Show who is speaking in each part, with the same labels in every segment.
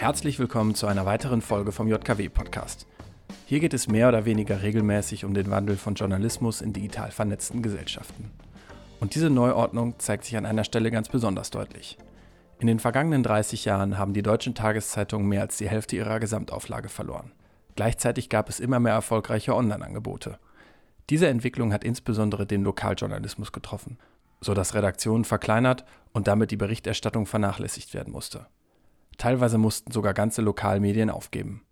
Speaker 1: Herzlich willkommen zu einer weiteren Folge vom JKW-Podcast. Hier geht es mehr oder weniger regelmäßig um den Wandel von Journalismus in digital vernetzten Gesellschaften. Und diese Neuordnung zeigt sich an einer Stelle ganz besonders deutlich. In den vergangenen 30 Jahren haben die deutschen Tageszeitungen mehr als die Hälfte ihrer Gesamtauflage verloren. Gleichzeitig gab es immer mehr erfolgreiche Online-Angebote. Diese Entwicklung hat insbesondere den Lokaljournalismus getroffen, sodass Redaktionen verkleinert und damit die Berichterstattung vernachlässigt werden musste. Teilweise mussten sogar ganze Lokalmedien aufgeben.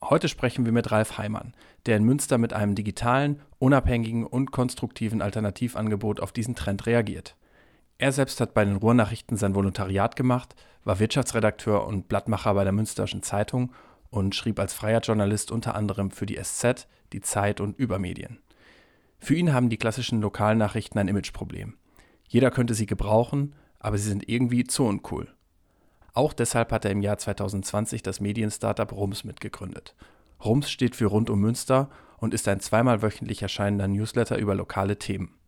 Speaker 1: Heute sprechen wir mit Ralf Heimann, der in Münster mit einem digitalen, unabhängigen und konstruktiven Alternativangebot auf diesen Trend reagiert. Er selbst hat bei den Ruhrnachrichten sein Volontariat gemacht, war Wirtschaftsredakteur und Blattmacher bei der Münsterschen Zeitung und schrieb als freier Journalist unter anderem für die SZ, die Zeit und Übermedien. Für ihn haben die klassischen Lokalnachrichten ein Imageproblem. Jeder könnte sie gebrauchen, aber sie sind irgendwie zu uncool. Auch deshalb hat er im Jahr 2020 das Medien-Startup Rums mitgegründet. Rums steht für Rund um Münster und ist ein zweimal wöchentlich erscheinender Newsletter über lokale Themen.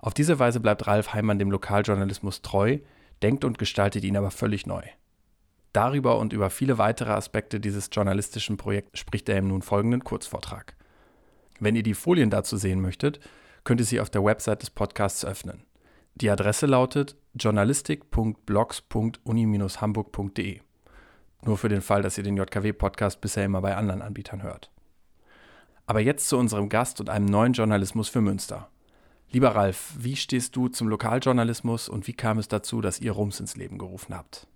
Speaker 1: Auf diese Weise bleibt Ralf Heimann dem Lokaljournalismus treu, denkt und gestaltet ihn aber völlig neu. Darüber und über viele weitere Aspekte dieses journalistischen Projekts spricht er im nun folgenden Kurzvortrag. Wenn ihr die Folien dazu sehen möchtet, könnt ihr sie auf der Website des Podcasts öffnen. Die Adresse lautet journalistik.blogs.uni-hamburg.de. Nur für den Fall, dass ihr den JKW-Podcast bisher immer bei anderen Anbietern hört. Aber jetzt zu unserem Gast und einem neuen Journalismus für Münster. Lieber Ralf, wie stehst du zum Lokaljournalismus und wie kam es dazu, dass ihr Rums ins Leben gerufen habt?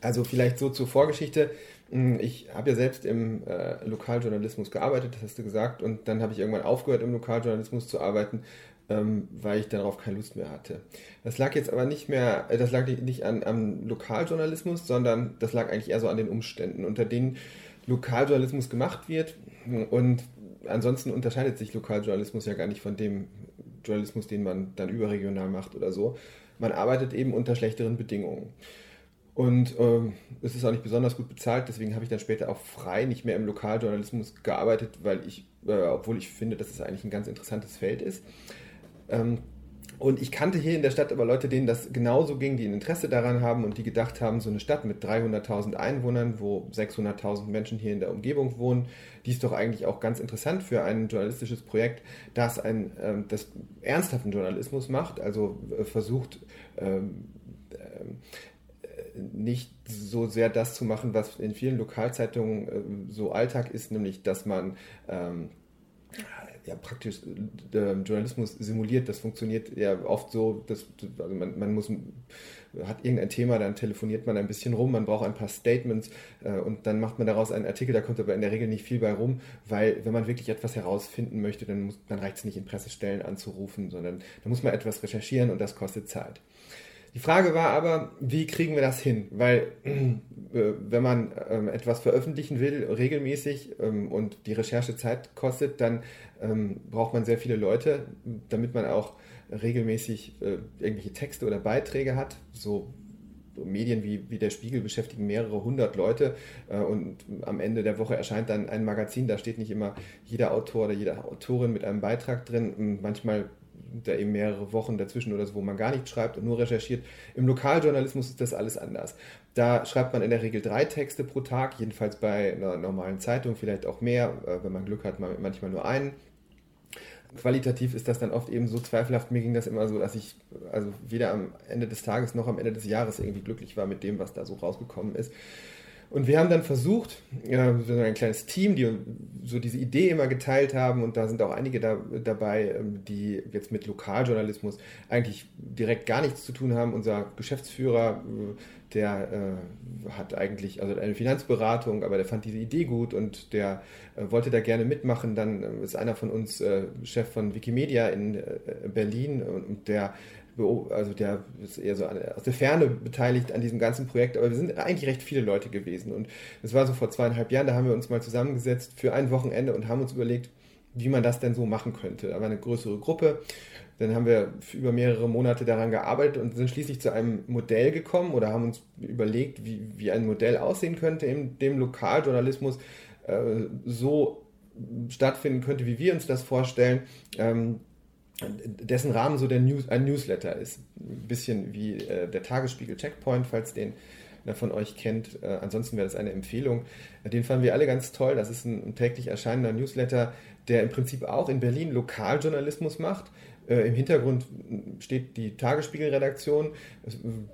Speaker 2: Also vielleicht so zur Vorgeschichte. Hm, ich habe ja selbst im äh, Lokaljournalismus gearbeitet, das hast du gesagt, und dann habe ich irgendwann aufgehört, im Lokaljournalismus zu arbeiten, weil ich darauf keine Lust mehr hatte. Das lag jetzt aber nicht mehr, äh, das lag nicht an, am Lokaljournalismus, sondern das lag eigentlich eher so an den Umständen, unter denen Lokaljournalismus gemacht wird. Und ansonsten unterscheidet sich Lokaljournalismus ja gar nicht von dem Journalismus, den man dann überregional macht oder so. Man arbeitet eben unter schlechteren Bedingungen. Und ähm, es ist auch nicht besonders gut bezahlt, deswegen habe ich dann später auch frei nicht mehr im Lokaljournalismus gearbeitet, weil ich, äh, obwohl ich finde, dass es eigentlich ein ganz interessantes Feld ist. Ähm, und ich kannte hier in der Stadt aber Leute, denen das genauso ging, die ein Interesse daran haben und die gedacht haben, so eine Stadt mit 300.000 Einwohnern, wo 600.000 Menschen hier in der Umgebung wohnen, die ist doch eigentlich auch ganz interessant für ein journalistisches Projekt, das, ein, äh, das ernsthaften Journalismus macht, also äh, versucht, ähm, äh, nicht so sehr das zu machen, was in vielen Lokalzeitungen äh, so Alltag ist, nämlich dass man ähm, ja, praktisch äh, Journalismus simuliert. Das funktioniert ja oft so, dass also man, man muss hat irgendein Thema, dann telefoniert man ein bisschen rum, man braucht ein paar Statements äh, und dann macht man daraus einen Artikel, da kommt aber in der Regel nicht viel bei rum, weil wenn man wirklich etwas herausfinden möchte, dann, dann reicht es nicht in Pressestellen anzurufen, sondern da muss man etwas recherchieren und das kostet Zeit. Die Frage war aber, wie kriegen wir das hin? Weil äh, wenn man ähm, etwas veröffentlichen will, regelmäßig ähm, und die Recherche Zeit kostet, dann ähm, braucht man sehr viele Leute, damit man auch regelmäßig äh, irgendwelche Texte oder Beiträge hat. So Medien wie, wie der Spiegel beschäftigen mehrere hundert Leute äh, und am Ende der Woche erscheint dann ein Magazin, da steht nicht immer jeder Autor oder jede Autorin mit einem Beitrag drin. Und manchmal da eben mehrere Wochen dazwischen oder so, wo man gar nicht schreibt und nur recherchiert. Im Lokaljournalismus ist das alles anders. Da schreibt man in der Regel drei Texte pro Tag, jedenfalls bei einer normalen Zeitung, vielleicht auch mehr, äh, wenn man Glück hat, manchmal nur einen. Qualitativ ist das dann oft eben so zweifelhaft. Mir ging das immer so, dass ich also weder am Ende des Tages noch am Ende des Jahres irgendwie glücklich war mit dem, was da so rausgekommen ist. Und wir haben dann versucht, ja, so ein kleines Team, die so diese Idee immer geteilt haben und da sind auch einige da, dabei, ähm, die jetzt mit Lokaljournalismus eigentlich direkt gar nichts zu tun haben. Unser Geschäftsführer, äh, der äh, hat eigentlich also eine Finanzberatung, aber der fand diese Idee gut und der äh, wollte da gerne mitmachen. Dann ist einer von uns Chef von Wikimedia in Berlin und der also der ist eher so aus der Ferne beteiligt an diesem ganzen Projekt, aber wir sind eigentlich recht viele Leute gewesen. Und es war so vor zweieinhalb Jahren, da haben wir uns mal zusammengesetzt für ein Wochenende und haben uns überlegt, wie man das denn so machen könnte. Da war eine größere Gruppe. Dann haben wir über mehrere Monate daran gearbeitet und sind schließlich zu einem Modell gekommen oder haben uns überlegt, wie, wie ein Modell aussehen könnte, in dem Lokaljournalismus äh, so stattfinden könnte, wie wir uns das vorstellen. Ähm, dessen Rahmen so der News, ein Newsletter ist. Ein bisschen wie äh, der Tagesspiegel Checkpoint, falls den einer von euch kennt. Äh, ansonsten wäre das eine Empfehlung. Den fanden wir alle ganz toll. Das ist ein, ein täglich erscheinender Newsletter, der im Prinzip auch in Berlin Lokaljournalismus macht. Äh, Im Hintergrund steht die Tagesspiegel-Redaktion.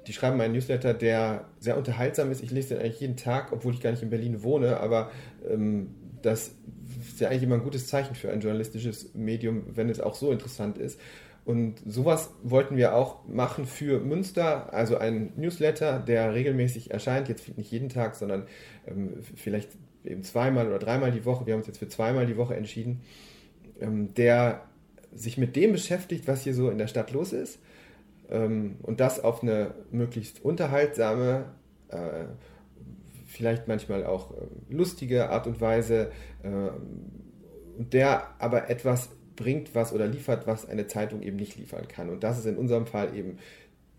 Speaker 2: Die schreiben einen Newsletter, der sehr unterhaltsam ist. Ich lese den eigentlich jeden Tag, obwohl ich gar nicht in Berlin wohne, aber ähm, das ist ja eigentlich immer ein gutes Zeichen für ein journalistisches Medium, wenn es auch so interessant ist. Und sowas wollten wir auch machen für Münster, also ein Newsletter, der regelmäßig erscheint, jetzt nicht jeden Tag, sondern ähm, vielleicht eben zweimal oder dreimal die Woche. Wir haben uns jetzt für zweimal die Woche entschieden, ähm, der sich mit dem beschäftigt, was hier so in der Stadt los ist. Ähm, und das auf eine möglichst unterhaltsame, äh, vielleicht manchmal auch äh, lustige Art und Weise. Äh, und der aber etwas bringt, was oder liefert, was eine Zeitung eben nicht liefern kann. Und das ist in unserem Fall eben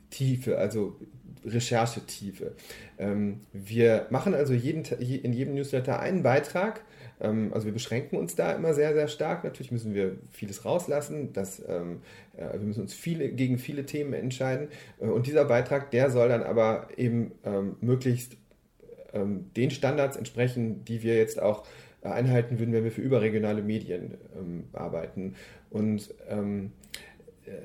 Speaker 2: Tiefe, also Recherchetiefe. Ähm, wir machen also jeden, in jedem Newsletter einen Beitrag. Ähm, also wir beschränken uns da immer sehr, sehr stark. Natürlich müssen wir vieles rauslassen. Das, ähm, äh, wir müssen uns viele, gegen viele Themen entscheiden. Äh, und dieser Beitrag, der soll dann aber eben ähm, möglichst ähm, den Standards entsprechen, die wir jetzt auch einhalten würden, wenn wir für überregionale Medien ähm, arbeiten. Und ähm,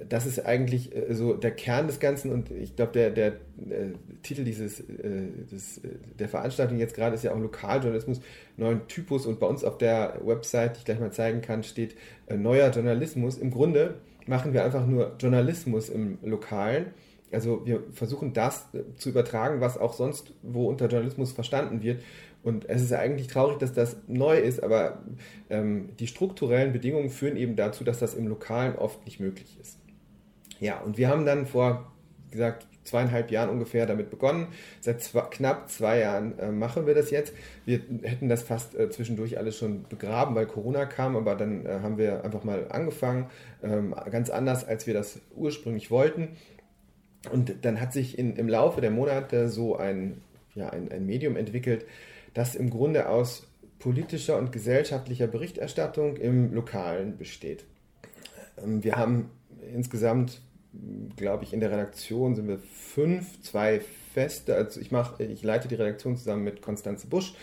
Speaker 2: das ist eigentlich äh, so der Kern des Ganzen und ich glaube, der, der, äh, Titel dieses, äh, des, der Veranstaltung jetzt gerade ist ja auch Lokaljournalismus, neuen Typus und bei uns auf der Website, die ich gleich mal zeigen kann, steht neuer Journalismus. Im Grunde machen wir einfach nur Journalismus im Lokalen. Also wir versuchen das zu übertragen, was auch sonst wo unter Journalismus verstanden wird. Und es ist eigentlich traurig, dass das neu ist, aber ähm, die strukturellen Bedingungen führen eben dazu, dass das im Lokalen oft nicht möglich ist. Ja, und wir haben dann vor, wie gesagt, zweieinhalb Jahren ungefähr damit begonnen. Seit zwei, knapp zwei Jahren äh, machen wir das jetzt. Wir hätten das fast äh, zwischendurch alles schon begraben, weil Corona kam, aber dann äh, haben wir einfach mal angefangen, ähm, ganz anders, als wir das ursprünglich wollten. Und dann hat sich in, im Laufe der Monate so ein, ja, ein, ein Medium entwickelt, das im Grunde aus politischer und gesellschaftlicher Berichterstattung im Lokalen besteht. Ähm, wir haben insgesamt, glaube ich, in der Redaktion sind wir fünf, zwei feste. Also ich mache, ich leite die Redaktion zusammen mit Konstanze Busch.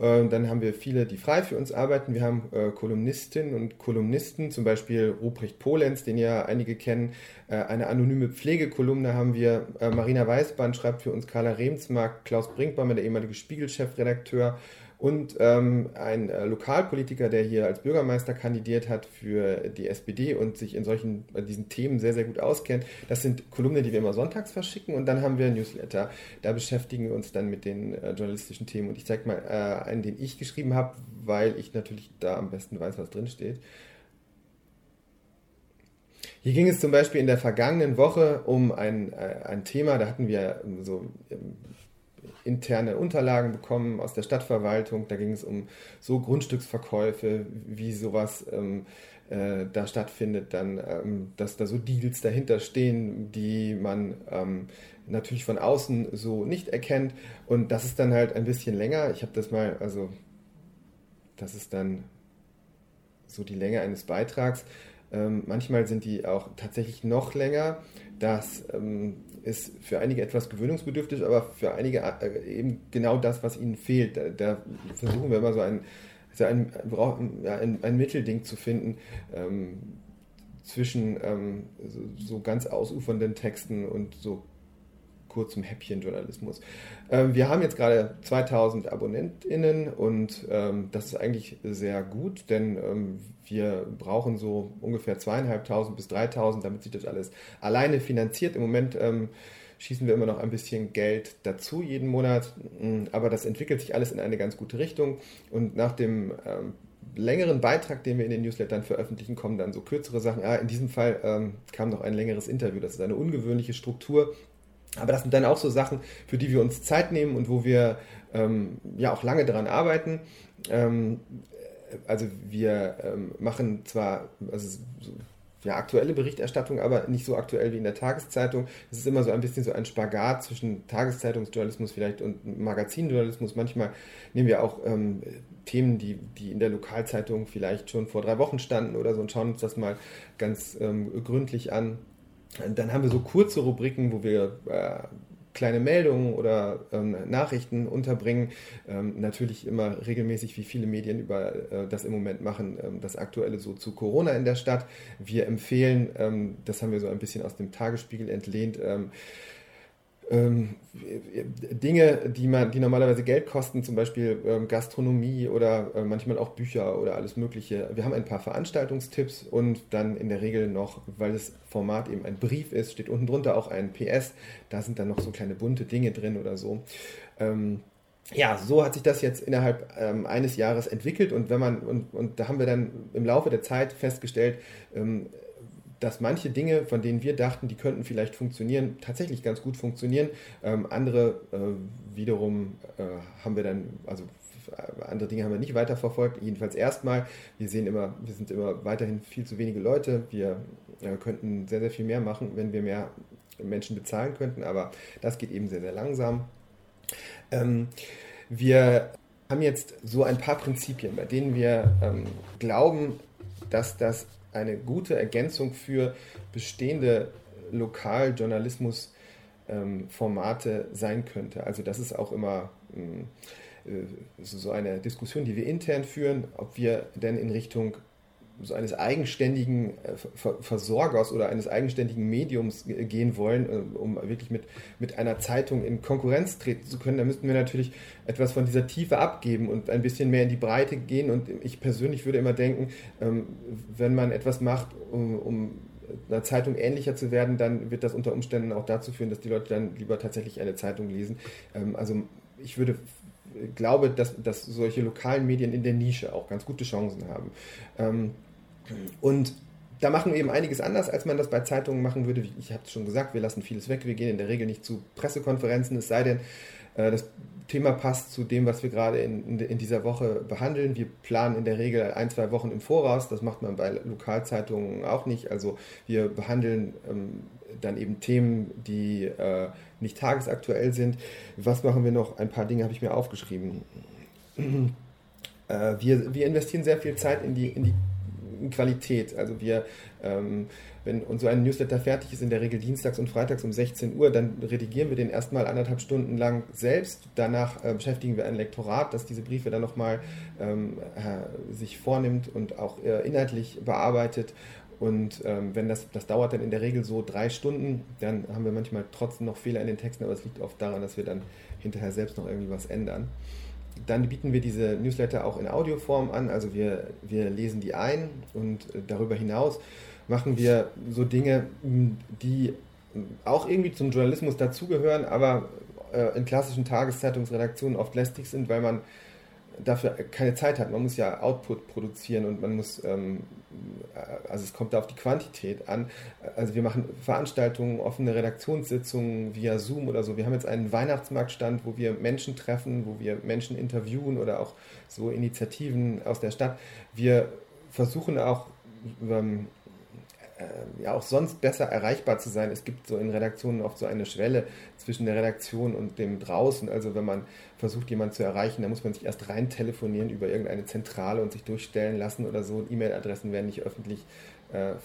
Speaker 2: Ähm, dann haben wir viele, die frei für uns arbeiten. Wir haben äh, Kolumnistinnen und Kolumnisten, zum Beispiel Ruprecht Polenz, den ja einige kennen. Äh, eine anonyme Pflegekolumne haben wir. Äh, Marina Weißband schreibt für uns Carla Remsmark, Klaus Brinkbaumer, der ehemalige Spiegel-Chefredakteur und ähm, ein äh, Lokalpolitiker, der hier als Bürgermeister kandidiert hat für die SPD und sich in solchen äh, diesen Themen sehr, sehr gut auskennt. Das sind Kolumnen, die wir immer sonntags verschicken und dann haben wir Newsletter. Da beschäftigen wir uns dann mit den äh, journalistischen Themen und ich zeige mal äh, einen, den ich geschrieben habe, weil ich natürlich da am besten weiß, was drin steht. Hier ging es zum Beispiel in der vergangenen Woche um ein, äh, ein Thema, da hatten wir so ähm, interne Unterlagen bekommen aus der Stadtverwaltung. Da ging es um so Grundstücksverkäufe, wie sowas ähm, äh, da stattfindet, dann, ähm, dass da so Deals dahinter stehen, die man ähm, natürlich von außen so nicht erkennt. Und das ist dann halt ein bisschen länger. Ich habe das mal, also das ist dann so die Länge eines Beitrags. Ähm, manchmal sind die auch tatsächlich noch länger. Das ähm, ist für einige etwas gewöhnungsbedürftig, aber für einige äh, eben genau das, was ihnen fehlt. Da, da versuchen wir immer so ein, so ein, ein, ein Mittelding zu finden ähm, zwischen ähm, so, so, ganz ausufernden Texten und so kurzem Häppchenjournalismus. Ähm, wir haben jetzt gerade 2000 AbonnentInnen und ähm, das ist eigentlich sehr gut, denn ähm, wir brauchen so ungefähr zweieinhalbtausend bis dreitausend, damit sich das alles alleine finanziert. Im Moment ähm, schießen wir immer noch ein bisschen Geld dazu jeden Monat, mm, aber das entwickelt sich alles in eine ganz gute Richtung und nach dem ähm, längeren Beitrag, den wir in den Newslettern veröffentlichen, kommen dann so kürzere Sachen. Ja, in diesem Fall ähm, kam noch ein längeres Interview. Das ist eine ungewöhnliche Struktur. Aber das sind dann auch so Sachen, für die wir uns Zeit nehmen und wo wir ähm, ja auch lange daran arbeiten. Ähm, also wir ähm, machen zwar also so, ja, aktuelle Berichterstattung, aber nicht so aktuell wie in der Tageszeitung. Es ist immer so ein bisschen so ein Spagat zwischen Tageszeitungsjournalismus vielleicht und Magazinjournalismus. Manchmal nehmen wir auch ähm, Themen, die, die in der Lokalzeitung vielleicht schon vor drei Wochen standen oder so und schauen uns das mal ganz ähm, gründlich an. Dann haben wir so kurze Rubriken, wo wir äh, kleine Meldungen oder ähm, Nachrichten unterbringen. Ähm, natürlich immer regelmäßig, wie viele Medien über äh, das im Moment machen, ähm, das Aktuelle so zu Corona in der Stadt. Wir empfehlen, ähm, das haben wir so ein bisschen aus dem Tagesspiegel entlehnt, ähm, Dinge, die, man, die normalerweise Geld kosten, zum Beispiel ähm, Gastronomie oder äh, manchmal auch Bücher oder alles Mögliche. Wir haben ein paar Veranstaltungstipps und dann in der Regel noch, weil das Format eben ein Brief ist, steht unten drunter auch ein PS. Da sind dann noch so kleine bunte Dinge drin oder so. Ähm, ja, so hat sich das jetzt innerhalb ähm, eines Jahres entwickelt und wenn man und, und da haben wir dann im Laufe der Zeit festgestellt, ähm, dass manche Dinge, von denen wir dachten, die könnten vielleicht funktionieren, tatsächlich ganz gut funktionieren. Ähm, andere äh, wiederum äh, haben wir dann, also andere Dinge haben wir nicht weiterverfolgt, jedenfalls erstmal. Wir sehen immer, wir sind immer weiterhin viel zu wenige Leute. Wir äh, könnten sehr, sehr viel mehr machen, wenn wir mehr Menschen bezahlen könnten, aber das geht eben sehr, sehr langsam. Ähm, wir haben jetzt so ein paar Prinzipien, bei denen wir ähm, glauben, dass das eine gute Ergänzung für bestehende Lokaljournalismusformate ähm, sein könnte. Also das ist auch immer ähm, äh, so eine Diskussion, die wir intern führen, ob wir denn in Richtung so eines eigenständigen äh, Versorgers oder eines eigenständigen Mediums gehen wollen, äh, um wirklich mit, mit einer Zeitung in Konkurrenz treten zu können, da müssten wir natürlich etwas von dieser Tiefe abgeben und ein bisschen mehr in die Breite gehen. Und ich persönlich würde immer denken, ähm, wenn man etwas macht, um, um einer Zeitung ähnlicher zu werden, dann wird das unter Umständen auch dazu führen, dass die Leute dann lieber tatsächlich eine Zeitung lesen. Ähm, also ich würde glaube, dass, dass solche lokalen Medien in der Nische auch ganz gute Chancen haben. Ähm, und da machen wir eben einiges anders, als man das bei Zeitungen machen würde. Ich habe es schon gesagt, wir lassen vieles weg. Wir gehen in der Regel nicht zu Pressekonferenzen, es sei denn, äh, das Thema passt zu dem, was wir gerade in, in, dieser Woche behandeln. Wir planen in der Regel ein, zwei Wochen im Voraus. Das macht man bei Lokalzeitungen auch nicht. Also wir behandeln ähm, dann eben Themen, die äh, nicht tagesaktuell sind. Was machen wir noch? Ein paar Dinge habe ich mir aufgeschrieben. Äh, wir, wir investieren sehr viel Zeit in die, in die Qualität. Also wir, ähm, wenn so ein Newsletter fertig ist, in der Regel dienstags und freitags um 16 Uhr, dann redigieren wir den erstmal anderthalb Stunden lang selbst. Danach äh, beschäftigen wir ein Lektorat, das diese Briefe dann nochmal ähm, äh, sich vornimmt und auch inhaltlich bearbeitet. Und ähm, wenn das, das dauert dann in der Regel so drei Stunden, dann haben wir manchmal trotzdem noch Fehler in den Texten, aber es liegt oft daran, dass wir dann hinterher selbst noch irgendwie was ändern. Dann bieten wir diese Newsletter auch in Audioform an, also wir, wir lesen die ein und äh, darüber hinaus machen wir so Dinge, die auch irgendwie zum Journalismus dazugehören, aber äh, in klassischen Tageszeitungsredaktionen oft lästig sind, weil man dafür keine Zeit hat. Man muss ja Output produzieren und man muss, ähm, also es kommt da auf die Quantität an. Also wir machen Veranstaltungen, offene Redaktionssitzungen via Zoom oder so. Wir haben jetzt einen Weihnachtsmarktstand, wo wir Menschen treffen, wo wir Menschen interviewen oder auch so Initiativen aus der Stadt. Wir versuchen auch ähm, äh, ja auch sonst besser erreichbar zu sein. Es gibt so in Redaktionen oft so eine Schwelle zwischen der Redaktion und dem draußen. Also wenn man versucht, jemanden zu erreichen, dann muss man sich erst rein telefonieren über irgendeine Zentrale und sich durchstellen lassen oder so. E-Mail-Adressen werden nicht öffentlich, äh, äh,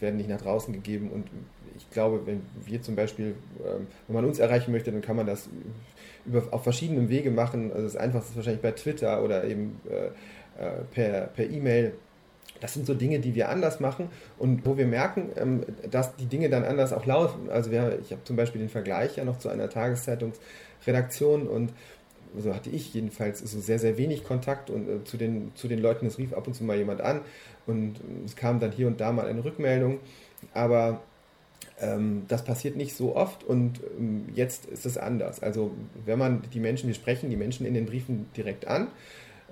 Speaker 2: werden nicht nach draußen gegeben. Und ich glaube, wenn wir zum Beispiel, äh, wenn man uns erreichen möchte, dann kann man das über, auf verschiedenen Wege machen. Also das Einfachste ist wahrscheinlich bei Twitter oder eben äh, äh per, per E-Mail das sind so Dinge, die wir anders machen und wo wir merken, ähm, dass die Dinge dann anders auch laufen. Also wir, ich habe zum Beispiel den Vergleich ja noch zu einer Tageszeitungsredaktion und so hatte ich jedenfalls so sehr, sehr wenig Kontakt und äh, zu, den, zu den Leuten, es rief ab und zu mal jemand an und es kam dann hier und da mal eine Rückmeldung, aber ähm, das passiert nicht so oft und ähm, jetzt ist es anders. Also wenn man die Menschen, wir sprechen die Menschen in den Briefen direkt an,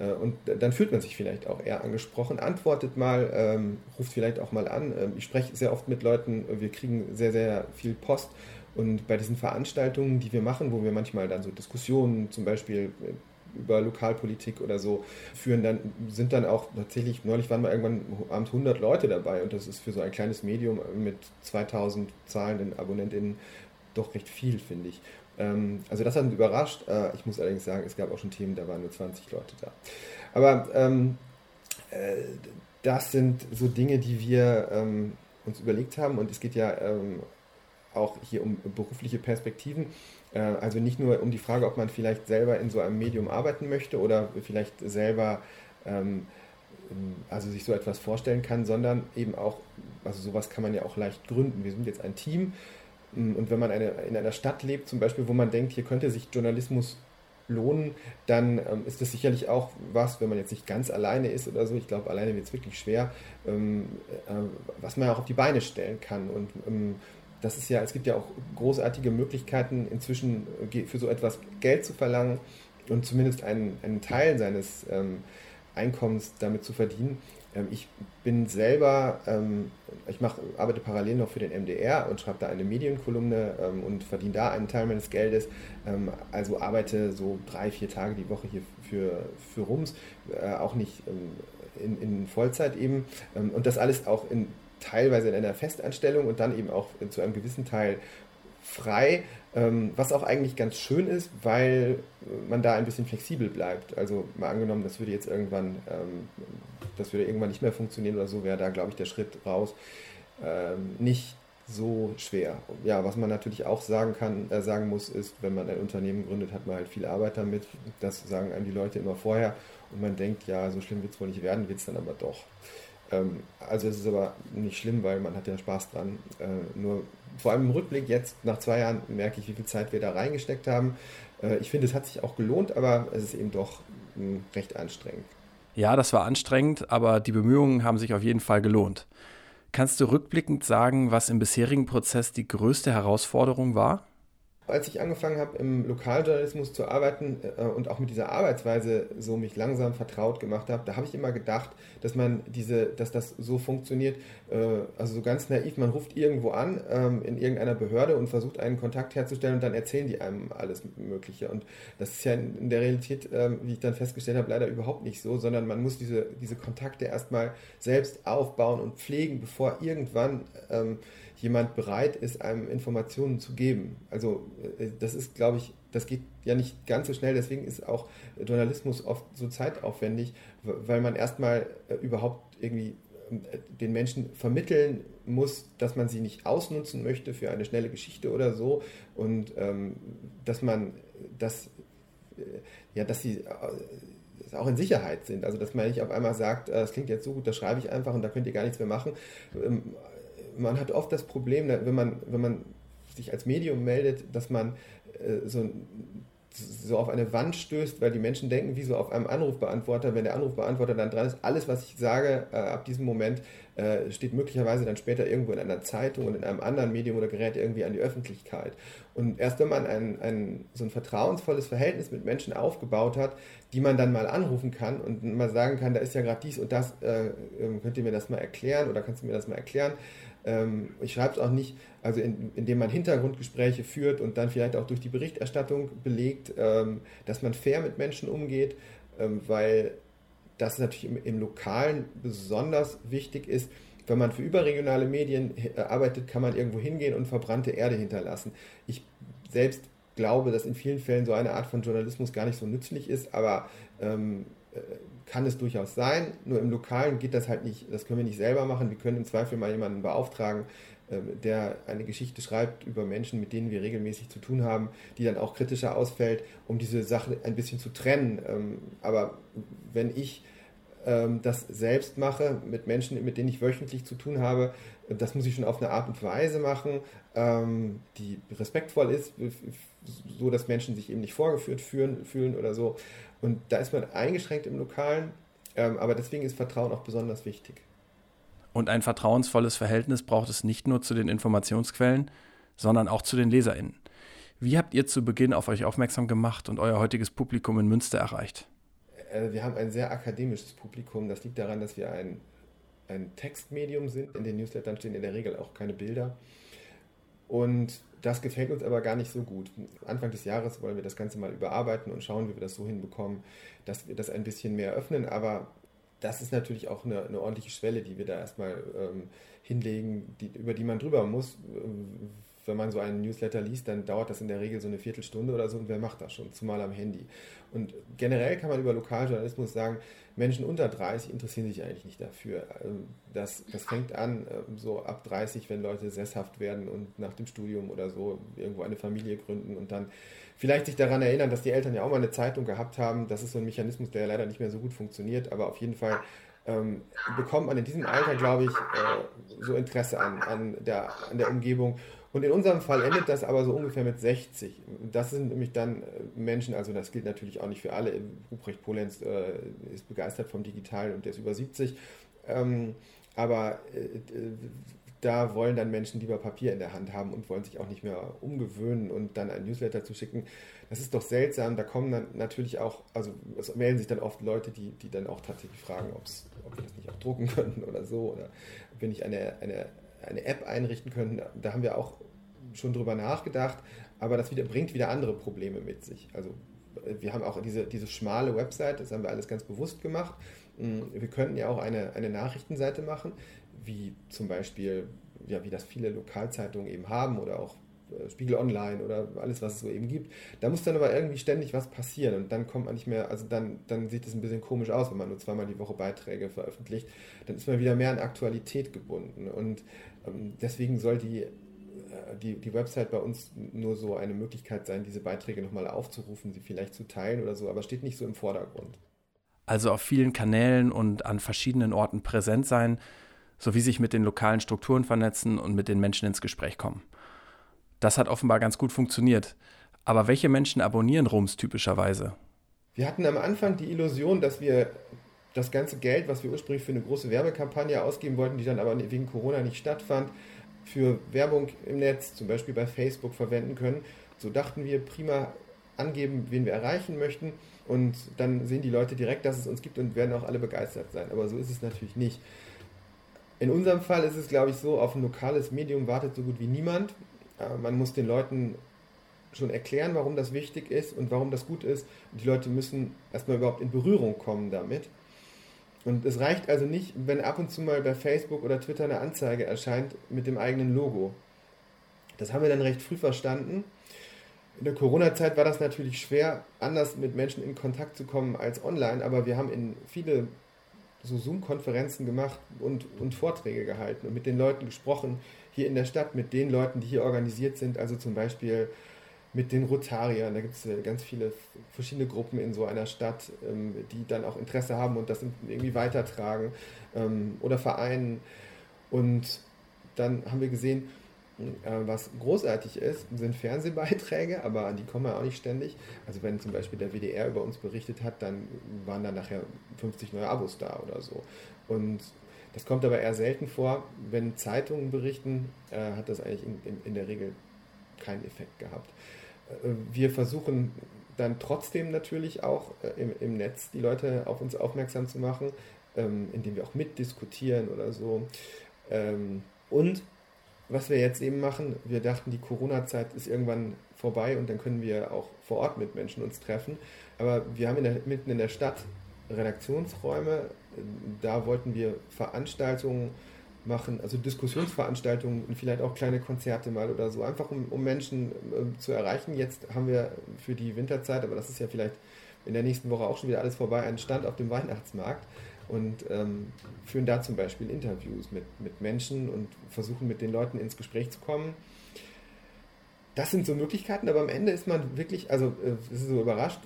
Speaker 2: und dann fühlt man sich vielleicht auch eher angesprochen, antwortet mal, ähm, ruft vielleicht auch mal an. Ähm, ich spreche sehr oft mit Leuten, wir kriegen sehr, sehr viel Post. Und bei diesen Veranstaltungen, die wir machen, wo wir manchmal dann so Diskussionen zum Beispiel äh, über Lokalpolitik oder so führen, dann sind dann auch tatsächlich, neulich waren wir irgendwann abends 100 Leute dabei und das ist für so ein kleines Medium mit 2000 zahlenden AbonnentInnen doch recht viel, finde ich. Ähm, also das hat uns überrascht. Äh, ich muss allerdings sagen, es gab auch schon Themen, da waren nur 20 Leute da. Aber ähm, äh, das sind so Dinge, die wir ähm, uns überlegt haben und es geht ja ähm, auch hier um berufliche Perspektiven. Äh, also nicht nur um die Frage, ob man vielleicht selber in so einem Medium arbeiten möchte oder vielleicht selber ähm, also sich so etwas vorstellen kann, sondern eben auch, also sowas kann man ja auch leicht gründen. Wir sind jetzt ein Team und wenn man eine, in einer Stadt lebt, zum Beispiel, wo man denkt, hier könnte sich Journalismus lohnen, dann ähm, ist das sicherlich auch was, wenn man jetzt nicht ganz alleine ist oder so, ich glaube, alleine wird es wirklich schwer, ähm, äh, was man auch auf die Beine stellen kann. Und ähm, das ist ja, es gibt ja auch großartige Möglichkeiten, inzwischen äh, für so etwas Geld zu verlangen und zumindest einen, einen Teil seines ähm, Einkommens damit zu verdienen. Ähm, ich bin selber, ähm, ich mache, arbeite parallel noch für den MDR und schreibe da eine Medienkolumne ähm, und verdiene da einen Teil meines Geldes. also arbeite so drei, vier Tage die Woche hier für, für Rums, äh, auch nicht in, in Vollzeit eben. und das alles auch in teilweise in einer Festanstellung und dann eben auch zu einem gewissen Teil frei, was auch eigentlich ganz schön ist, weil man da ein bisschen flexibel bleibt. Also mal angenommen, das würde jetzt irgendwann, ähm, das würde irgendwann nicht mehr funktionieren oder so, wäre da, glaube ich, der Schritt raus ähm, nicht so schwer. Ja, was man natürlich auch sagen kann, äh, sagen muss, ist, wenn man ein Unternehmen gründet, hat man halt viel Arbeit damit. Das sagen einem die Leute immer vorher und man denkt, ja, so schlimm wird es wohl nicht werden, wird es dann aber doch. Ähm, also es ist aber nicht schlimm, weil man hat ja Spaß dran. Äh, nur vor allem im Rückblick jetzt nach zwei Jahren merke ich, wie viel Zeit wir da reingesteckt haben. Äh, ich finde, es hat sich auch gelohnt, aber es ist eben doch hm, recht anstrengend.
Speaker 1: Ja, das war anstrengend, aber die Bemühungen haben sich auf jeden Fall gelohnt. Kannst du rückblickend sagen, was im bisherigen Prozess die größte Herausforderung war?
Speaker 2: Als ich angefangen habe, im Lokaljournalismus zu arbeiten äh, und auch mit dieser Arbeitsweise so mich langsam vertraut gemacht habe, da habe ich immer gedacht, dass man diese, dass das so funktioniert, äh, also so ganz naiv, man ruft irgendwo an ähm, in irgendeiner Behörde und versucht einen Kontakt herzustellen und dann erzählen die einem alles Mögliche. Und das ist ja in der Realität, ähm, wie ich dann festgestellt habe, leider überhaupt nicht so, sondern man muss diese, diese Kontakte erstmal selbst aufbauen und pflegen, bevor irgendwann ähm, jemand bereit ist, einem Informationen zu geben. Also äh, das ist, glaube ich, das geht ja nicht ganz so schnell, deswegen ist auch Journalismus oft so zeitaufwendig, weil man erstmal äh, überhaupt irgendwie äh, den Menschen vermitteln muss, dass man sie nicht ausnutzen möchte für eine schnelle Geschichte oder so und ähm, dass man das, ja, dass sie auch in Sicherheit sind. Also dass man nicht auf einmal sagt, das klingt jetzt so gut, das schreibe ich einfach und da könnt ihr gar nichts mehr machen. Ähm, man hat oft das Problem, wenn man, wenn man sich als Medium meldet, dass man äh, so, so auf eine Wand stößt, weil die Menschen denken, wie so auf einem Anrufbeantworter. Wenn der Anrufbeantworter dann dran ist, alles, was ich sage, äh, ab diesem Moment äh, steht möglicherweise dann später irgendwo in einer Zeitung und in einem anderen Medium oder gerät irgendwie an die Öffentlichkeit. Und erst wenn man ein, ein, so ein vertrauensvolles Verhältnis mit Menschen aufgebaut hat, die man dann mal anrufen kann und mal sagen kann, da ist ja gerade dies und das, äh, ähm, könnt ihr mir das mal erklären oder kannst du mir das mal erklären, ähm, ich schreibe es auch nicht, also in, indem man Hintergrundgespräche führt und dann vielleicht auch durch die Berichterstattung belegt, ähm, dass man fair mit Menschen umgeht, ähm, weil das natürlich im, im Lokalen besonders wichtig ist. Wenn man für überregionale Medien äh, arbeitet, kann man irgendwo hingehen und verbrannte Erde hinterlassen. Ich selbst glaube, dass in vielen Fällen so eine Art von Journalismus gar nicht so nützlich ist, aber ähm, äh, kann es durchaus sein. Nur im Lokalen geht das halt nicht, das können wir nicht selber machen. Wir können im Zweifel mal jemanden beauftragen, ähm, der eine Geschichte schreibt über Menschen, mit denen wir regelmäßig zu tun haben, die dann auch kritischer ausfällt, um diese Sache ein bisschen zu trennen. Ähm, aber wenn ich ähm, das selbst mache, mit Menschen, mit denen ich wöchentlich zu tun habe, das muss ich schon auf eine Art und Weise machen, die respektvoll ist, so dass Menschen sich eben nicht vorgeführt fühlen oder so. Und da ist man eingeschränkt im Lokalen, ähm, aber deswegen ist Vertrauen auch besonders wichtig.
Speaker 1: Und ein vertrauensvolles Verhältnis braucht es nicht nur zu den Informationsquellen, sondern auch zu den LeserInnen. Wie habt ihr zu Beginn auf euch aufmerksam gemacht und euer heutiges Publikum in Münster erreicht?
Speaker 2: Äh, wir haben ein sehr akademisches Publikum. Das liegt daran, dass wir ein, ein Textmedium sind. In den Newslettern stehen in der Regel auch keine Bilder. Und das gefällt uns aber gar nicht so gut. Anfang des Jahres wollen wir das Ganze mal überarbeiten und schauen, wie wir das so hinbekommen, dass wir das ein bisschen mehr öffnen. Aber das ist natürlich auch eine, eine ordentliche Schwelle, die wir da erstmal ähm, hinlegen, die, über die man drüber muss, wenn man so einen Newsletter liest, dann dauert das in der Regel so eine Viertelstunde oder so und wer macht das schon, zumal am Handy. Und generell kann man über Lokaljournalismus sagen, Menschen unter 30 interessieren sich eigentlich nicht dafür. Ähm, das, das fängt an ähm, so ab 30, wenn Leute sesshaft werden und nach dem Studium oder so irgendwo eine Familie gründen und dann vielleicht sich daran erinnern, dass die Eltern ja auch mal eine Zeitung gehabt haben. Das ist so ein Mechanismus, der leider nicht mehr so gut funktioniert, aber auf jeden Fall ähm, bekommt man in diesem Alter, glaube ich, äh, so Interesse an, an, der, an der Umgebung. Und in unserem Fall endet das aber so ungefähr mit 60. Das sind nämlich dann äh, Menschen, also das gilt natürlich auch nicht für alle. Ruprecht Polenz äh, ist begeistert vom Digitalen und der ist über 70. Ähm, aber äh, da wollen dann Menschen lieber Papier in der Hand haben und wollen sich auch nicht mehr umgewöhnen und dann ein Newsletter zu schicken. Das ist doch seltsam. Da kommen dann natürlich auch, also es melden sich dann oft Leute, die, die dann auch tatsächlich fragen, ob wir das nicht auch drucken könnten oder so oder ob wir nicht eine, eine, eine App einrichten könnten. Da haben wir auch schon drüber nachgedacht, aber das wieder, bringt wieder andere Probleme mit sich. Also wir haben auch diese, diese schmale Website, das haben wir alles ganz bewusst gemacht. Wir könnten ja auch eine, eine Nachrichtenseite machen, wie zum Beispiel, ja, wie das viele Lokalzeitungen eben haben oder auch äh, Spiegel Online oder alles, was es so eben gibt. Da muss dann aber irgendwie ständig was passieren und dann kommt man nicht mehr, also dann, dann sieht es ein bisschen komisch aus, wenn man nur zweimal die Woche Beiträge veröffentlicht. Dann ist man wieder mehr an Aktualität gebunden und deswegen soll die, äh, die, die Website bei uns nur so eine Möglichkeit sein, diese Beiträge nochmal aufzurufen, sie vielleicht zu teilen oder so, aber steht nicht so im Vordergrund.
Speaker 1: Also auf vielen Kanälen und an verschiedenen Orten präsent sein, sowie sich mit den lokalen Strukturen vernetzen und mit den Menschen ins Gespräch kommen. Das hat offenbar ganz gut funktioniert. Aber welche Menschen abonnieren Rums typischerweise?
Speaker 2: Wir hatten am Anfang die Illusion, dass wir das ganze Geld, was wir ursprünglich für eine große Werbekampagne ausgeben wollten, die dann aber wegen Corona nicht stattfand, für Werbung im Netz, zum Beispiel bei Facebook, verwenden können. So dachten wir prima angeben, wen wir erreichen möchten und dann sehen die Leute direkt, dass es uns gibt und werden auch alle begeistert sein. Aber so ist es natürlich nicht. In unserem Fall ist es, glaube ich, so, auf ein lokales Medium wartet so gut wie niemand. Äh, man muss den Leuten schon erklären, warum das wichtig ist und warum das gut ist. Die Leute müssen erstmal überhaupt in Berührung kommen damit. Und es reicht also nicht, wenn ab und zu mal bei Facebook oder Twitter eine Anzeige erscheint mit dem eigenen Logo. Das haben wir dann recht früh verstanden. In der Corona-Zeit war das natürlich schwer, anders mit Menschen in Kontakt zu kommen als online, aber wir haben in viele so Zoom-Konferenzen gemacht und, und Vorträge gehalten und mit den Leuten gesprochen, hier in der Stadt mit den Leuten, die hier organisiert sind, also zum Beispiel mit den Rotariern. Da gibt es äh, ganz viele verschiedene Gruppen in so einer Stadt, ähm, die dann auch Interesse haben und das irgendwie weitertragen ähm, oder Vereinen. Und dann haben wir gesehen, äh, was großartig ist, sind Fernsehbeiträge, aber die kommen ja auch nicht ständig. Also wenn zum Beispiel der WDR über uns berichtet hat, dann waren da nachher 50 neue Abos da oder so. Und das kommt aber eher selten vor. Wenn Zeitungen berichten, äh, hat das eigentlich in, in, in, der Regel keinen Effekt gehabt. Äh, wir versuchen dann trotzdem natürlich auch äh, im, im, Netz die Leute auf uns aufmerksam zu machen, ähm, indem wir auch mitdiskutieren oder so. Ähm, und was wir jetzt eben machen, wir dachten, die Corona-Zeit ist irgendwann vorbei und dann können wir auch vor Ort mit Menschen uns treffen. Aber wir haben in der, mitten in der Stadt Redaktionsräume. Da wollten wir Veranstaltungen machen, also Diskussionsveranstaltungen und vielleicht auch kleine Konzerte mal oder so, einfach um, um Menschen äh, zu erreichen. Jetzt haben wir für die Winterzeit, aber das ist ja vielleicht in der nächsten Woche auch schon wieder alles vorbei, einen Stand auf dem Weihnachtsmarkt und ähm, führen da zum Beispiel Interviews mit, mit Menschen und versuchen mit den Leuten ins Gespräch zu kommen. Das sind so Möglichkeiten, aber am Ende ist man wirklich, also äh, ist so überrascht,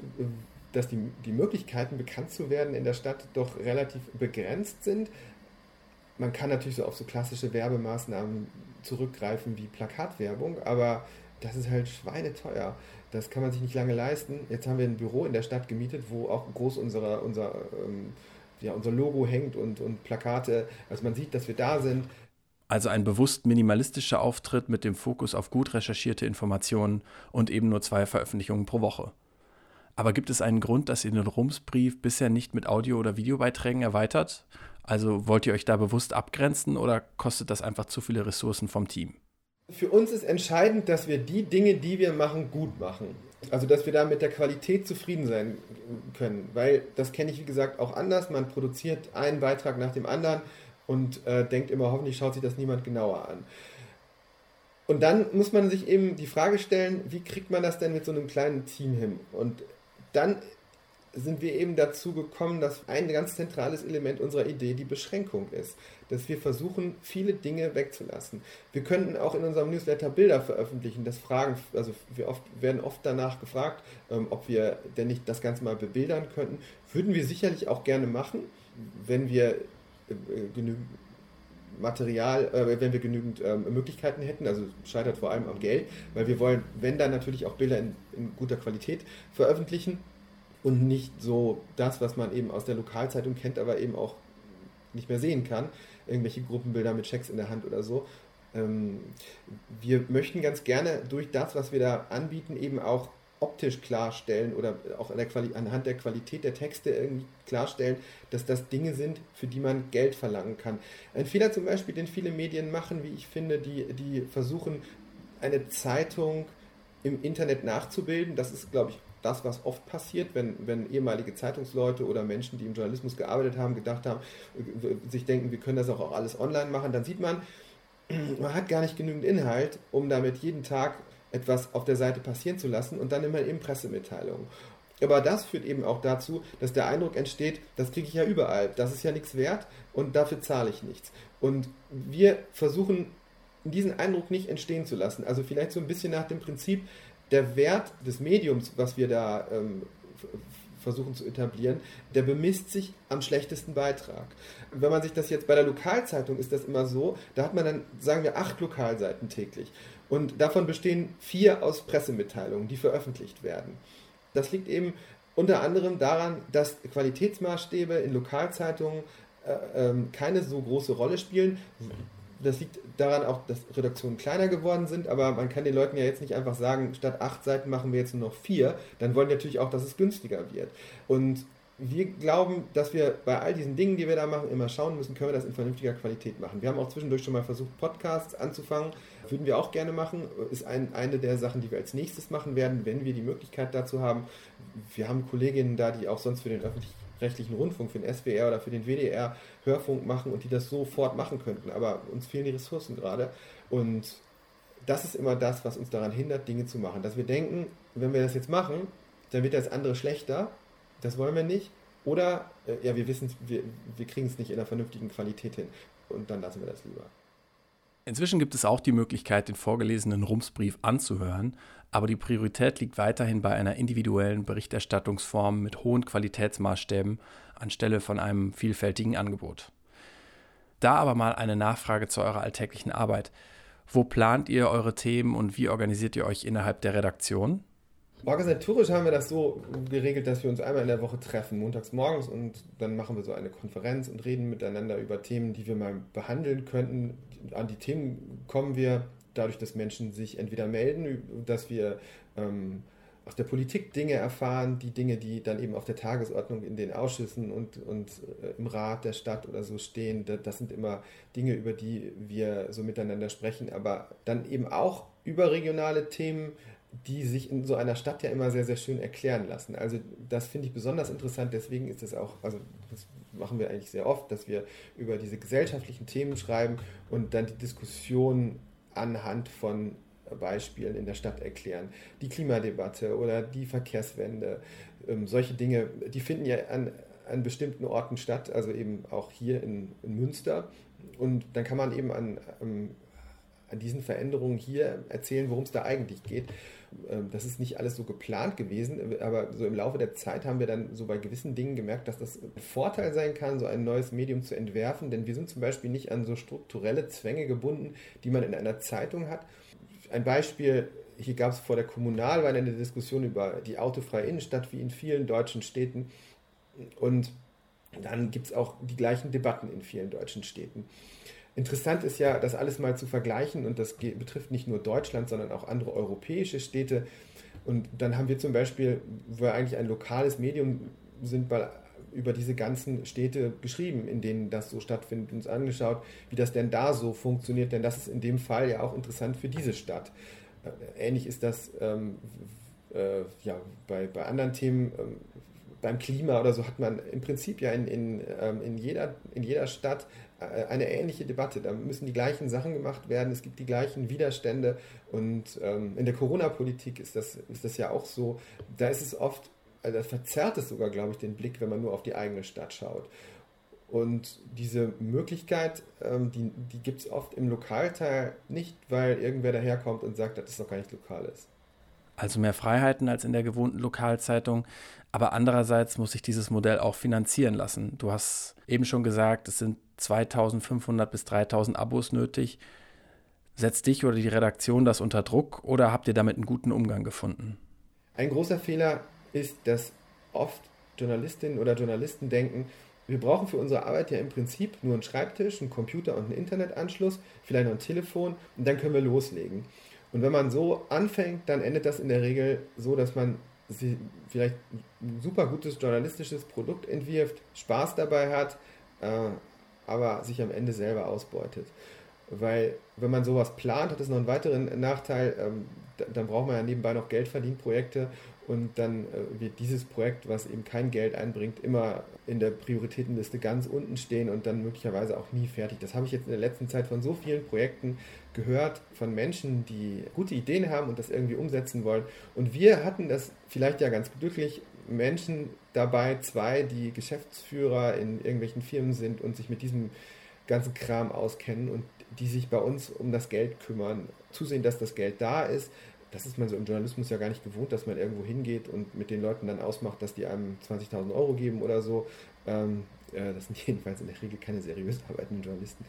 Speaker 2: dass die, die Möglichkeiten, bekannt zu werden in der Stadt, doch relativ begrenzt sind. Man kann natürlich so auf so klassische Werbemaßnahmen zurückgreifen wie Plakatwerbung, aber das ist halt schweineteuer. Das kann man sich nicht lange leisten. Jetzt haben wir ein Büro in der Stadt gemietet, wo auch groß unsere, unser, ähm, ja, unser Logo hängt und, und Plakate. Also man sieht, dass wir da sind.
Speaker 1: Also ein bewusst minimalistischer Auftritt mit dem Fokus auf gut recherchierte Informationen und eben nur zwei Veröffentlichungen pro Woche. Aber gibt es einen Grund, dass ihr den Rumsbrief bisher nicht mit Audio- oder Videobeiträgen erweitert? Also wollt ihr euch da bewusst abgrenzen oder kostet das einfach zu viele Ressourcen vom Team?
Speaker 2: Für uns ist entscheidend, dass wir die Dinge, die wir machen, gut machen. Also, dass wir da mit der Qualität zufrieden sein können. Weil das kenne ich, wie gesagt, auch anders. Man produziert einen Beitrag nach dem anderen und äh, denkt immer, hoffentlich schaut sich das niemand genauer an. Und dann muss man sich eben die Frage stellen, wie kriegt man das denn mit so einem kleinen Team hin? Und dann sind wir eben dazu gekommen, dass ein ganz zentrales Element unserer Idee die Beschränkung ist. Dass wir versuchen, viele Dinge wegzulassen. Wir könnten auch in unserem Newsletter Bilder veröffentlichen. Das fragen, also wir oft, werden oft danach gefragt, ähm, ob wir denn nicht das Ganze mal bebildern könnten. Würden wir sicherlich auch gerne machen, wenn wir äh, genügend Material, äh, wenn wir genügend ähm, Möglichkeiten hätten, also scheitert vor allem am Geld, weil wir wollen, wenn dann natürlich auch Bilder in, in guter Qualität veröffentlichen und nicht so das, was man eben aus der Lokalzeitung kennt, aber eben auch nicht mehr sehen kann. Irgendwelche Gruppenbilder mit Checks in der Hand oder so. Ähm, wir möchten ganz gerne durch das, was wir da anbieten, eben auch optisch klarstellen oder auch der anhand der Qualität der Texte irgendwie klarstellen, dass das Dinge sind, für die man Geld verlangen kann. Ein Fehler zum Beispiel, den viele Medien machen, wie ich finde, die, die versuchen, eine Zeitung im Internet nachzubilden. Das ist, glaube ich, das, was oft passiert, wenn, wenn ehemalige Zeitungsleute oder Menschen, die im Journalismus gearbeitet haben, gedacht haben, sich denken, wir können das auch alles online machen, dann sieht man, man hat gar nicht genügend Inhalt, um damit jeden Tag etwas auf der Seite passieren zu lassen und dann immer eben Pressemitteilungen. Aber das führt eben auch dazu, dass der Eindruck entsteht, das kriege ich ja überall, das ist ja nichts wert und dafür zahle ich nichts. Und wir versuchen diesen Eindruck nicht entstehen zu lassen. Also vielleicht so ein bisschen nach dem Prinzip, der Wert des Mediums, was wir da ähm, versuchen zu etablieren, der bemisst sich am schlechtesten Beitrag. Wenn man sich das jetzt bei der Lokalzeitung ist das immer so, da hat man dann, sagen wir, acht Lokalseiten täglich. Und davon bestehen vier aus Pressemitteilungen, die veröffentlicht werden. Das liegt eben unter anderem daran, dass Qualitätsmaßstäbe in Lokalzeitungen äh, ähm, keine so große Rolle spielen, das liegt daran auch, dass Redaktionen kleiner geworden sind, aber man kann den Leuten ja jetzt nicht einfach sagen, statt acht Seiten machen wir jetzt nur noch vier. Dann wollen die natürlich auch, dass es günstiger wird. Und wir glauben, dass wir bei all diesen Dingen, die wir da machen, immer schauen müssen, können wir das in vernünftiger Qualität machen. Wir haben auch zwischendurch schon mal versucht, Podcasts anzufangen. Würden wir auch gerne machen. Ist ein, eine der Sachen, die wir als nächstes machen werden, wenn wir die Möglichkeit dazu haben. Wir haben Kolleginnen da, die auch sonst für den öffentlichen rechtlichen Rundfunk, für den SWR oder für den WDR Hörfunk machen und die das sofort machen könnten. Aber uns fehlen die Ressourcen gerade. Und das ist immer das, was uns daran hindert, Dinge zu machen. Dass wir denken, wenn wir das jetzt machen, dann wird das andere schlechter. Das wollen wir nicht. Oder, äh, ja, wir wissen, wir, wir kriegen es nicht in einer vernünftigen Qualität hin. Und dann lassen wir das lieber.
Speaker 1: Inzwischen gibt es auch die Möglichkeit, den vorgelesenen Rumsbrief anzuhören, aber die Priorität liegt weiterhin bei einer individuellen Berichterstattungsform mit hohen Qualitätsmaßstäben anstelle von einem vielfältigen Angebot. Da aber mal eine Nachfrage zu eurer alltäglichen Arbeit. Wo plant ihr eure Themen und wie organisiert ihr euch innerhalb der Redaktion?
Speaker 2: Organisatorisch haben wir das so geregelt, dass wir uns einmal in der Woche treffen, montags morgens, und dann machen wir so eine Konferenz und reden miteinander über Themen, die wir mal behandeln könnten. An die Themen kommen wir dadurch, dass Menschen sich entweder melden, dass wir ähm, aus der Politik Dinge erfahren, die Dinge, die dann eben auf der Tagesordnung in den Ausschüssen und, und äh, im Rat der Stadt oder so stehen. Das, sind immer Dinge, über die wir so miteinander sprechen, aber dann eben auch überregionale Themen, die sich in so einer Stadt ja immer sehr, sehr schön erklären lassen. Also das finde ich besonders interessant, deswegen ist es auch, also das machen wir eigentlich sehr oft, dass wir über diese gesellschaftlichen Themen schreiben und dann die Diskussion anhand von Beispielen in der Stadt erklären. Die Klimadebatte oder die Verkehrswende, ähm, solche Dinge, die finden ja an, an bestimmten Orten statt, also eben auch hier in, in Münster. Und dann kann man eben an, ähm, an diesen Veränderungen hier erzählen, worum es da eigentlich geht. Ähm, das ist nicht alles so geplant gewesen, aber so im Laufe der Zeit haben wir dann so bei gewissen Dingen gemerkt, dass das ein Vorteil sein kann, so ein neues Medium zu entwerfen, denn wir sind zum Beispiel nicht an so strukturelle Zwänge gebunden, die man in einer Zeitung hat. Ein Beispiel, hier gab es vor der Kommunalwahl eine Diskussion über die autofreie Innenstadt, wie in vielen deutschen Städten. Und dann gibt es auch die gleichen Debatten in vielen deutschen Städten. Interessant ist ja, das alles mal zu vergleichen und das betrifft nicht nur Deutschland, sondern auch andere europäische Städte. Und dann haben wir zum Beispiel, wo wir eigentlich ein lokales Medium sind, mal über diese ganzen Städte geschrieben, in denen das so stattfindet, uns angeschaut, wie das denn da so funktioniert, denn das ist in dem Fall ja auch interessant für diese Stadt. Äh, ähnlich ist das ähm, äh, ja, bei, bei anderen Themen. Ähm, beim Klima oder so hat man im Prinzip ja in, in, ähm, in, jeder, in jeder Stadt eine ähnliche Debatte. Da müssen die gleichen Sachen gemacht werden, es gibt die gleichen Widerstände und ähm, in der Corona-Politik ist das, ist das ja auch so. Da ist es oft, also das verzerrt es sogar, glaube ich, den Blick, wenn man nur auf die eigene Stadt schaut. Und diese Möglichkeit, ähm, die, die gibt es oft im Lokalteil nicht, weil irgendwer daherkommt und sagt, dass das doch gar nicht lokal ist.
Speaker 1: Also mehr Freiheiten als in der gewohnten Lokalzeitung. Aber andererseits muss sich dieses Modell auch finanzieren lassen. Du hast eben schon gesagt, es sind 2500 bis 3000 Abos nötig. Setzt dich oder die Redaktion das unter Druck oder habt ihr damit einen guten Umgang gefunden?
Speaker 2: Ein großer Fehler ist, dass oft Journalistinnen oder Journalisten denken, wir brauchen für unsere Arbeit ja im Prinzip nur einen Schreibtisch, einen Computer und einen Internetanschluss, vielleicht noch ein Telefon und dann können wir loslegen. Und wenn man so anfängt, dann endet das in der Regel so, dass man vielleicht ein super gutes journalistisches Produkt entwirft, Spaß dabei hat, äh, aber sich am Ende selber ausbeutet. Weil wenn man sowas plant, hat es noch einen weiteren Nachteil, ähm, dann braucht man ja nebenbei noch Geld verdienen, Projekte und dann äh, wird dieses Projekt, was eben kein Geld einbringt, immer in der Prioritätenliste ganz unten stehen und dann möglicherweise auch nie fertig. Das habe ich jetzt in der letzten Zeit von so vielen Projekten gehört, von Menschen, die gute Ideen haben und das irgendwie umsetzen wollen. Und wir hatten das vielleicht ja ganz glücklich, Menschen dabei, zwei, die Geschäftsführer in irgendwelchen Firmen sind und sich mit diesem ganzen Kram auskennen und die sich bei uns um das Geld kümmern, zusehen, dass das Geld da ist. Das ist man so im Journalismus ja gar nicht gewohnt, dass man irgendwo hingeht und mit den Leuten dann ausmacht, dass die einem 20.000 Euro geben oder so. Ähm, äh, das sind jedenfalls in der Regel keine seriös arbeitenden Journalisten.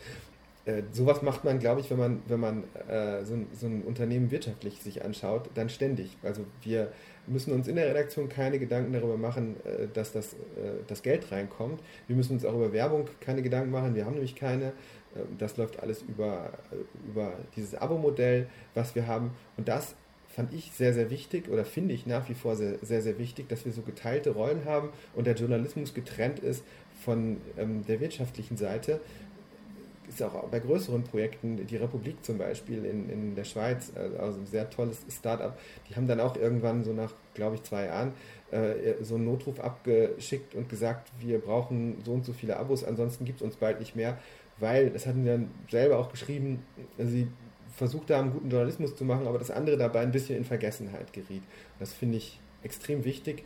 Speaker 2: Äh, sowas macht man, glaube ich, wenn man, wenn man äh, so, so, ein Unternehmen wirtschaftlich sich anschaut, dann ständig. Also wir müssen uns in der Redaktion keine Gedanken darüber machen, äh, dass das, äh, das Geld reinkommt. Wir müssen uns auch über Werbung keine Gedanken machen. Wir haben nämlich keine. Äh, das läuft alles über, über dieses Abo-Modell, was wir haben. Und das fand ich sehr, sehr wichtig oder finde ich nach wie vor sehr, sehr, sehr wichtig, dass wir so geteilte Rollen haben und der Journalismus getrennt ist von ähm, der wirtschaftlichen Seite ist auch bei größeren Projekten, die Republik zum Beispiel in, in der Schweiz, äh, also ein sehr tolles Startup, die haben dann auch irgendwann so nach, glaube ich, zwei Jahren äh, so einen Notruf abgeschickt und gesagt, wir brauchen so und so viele Abos, ansonsten gibt es uns bald nicht mehr, weil, das hatten wir dann selber auch geschrieben, sie versucht haben, guten Journalismus zu machen, aber das andere dabei ein bisschen in Vergessenheit geriet. Das finde ich extrem wichtig.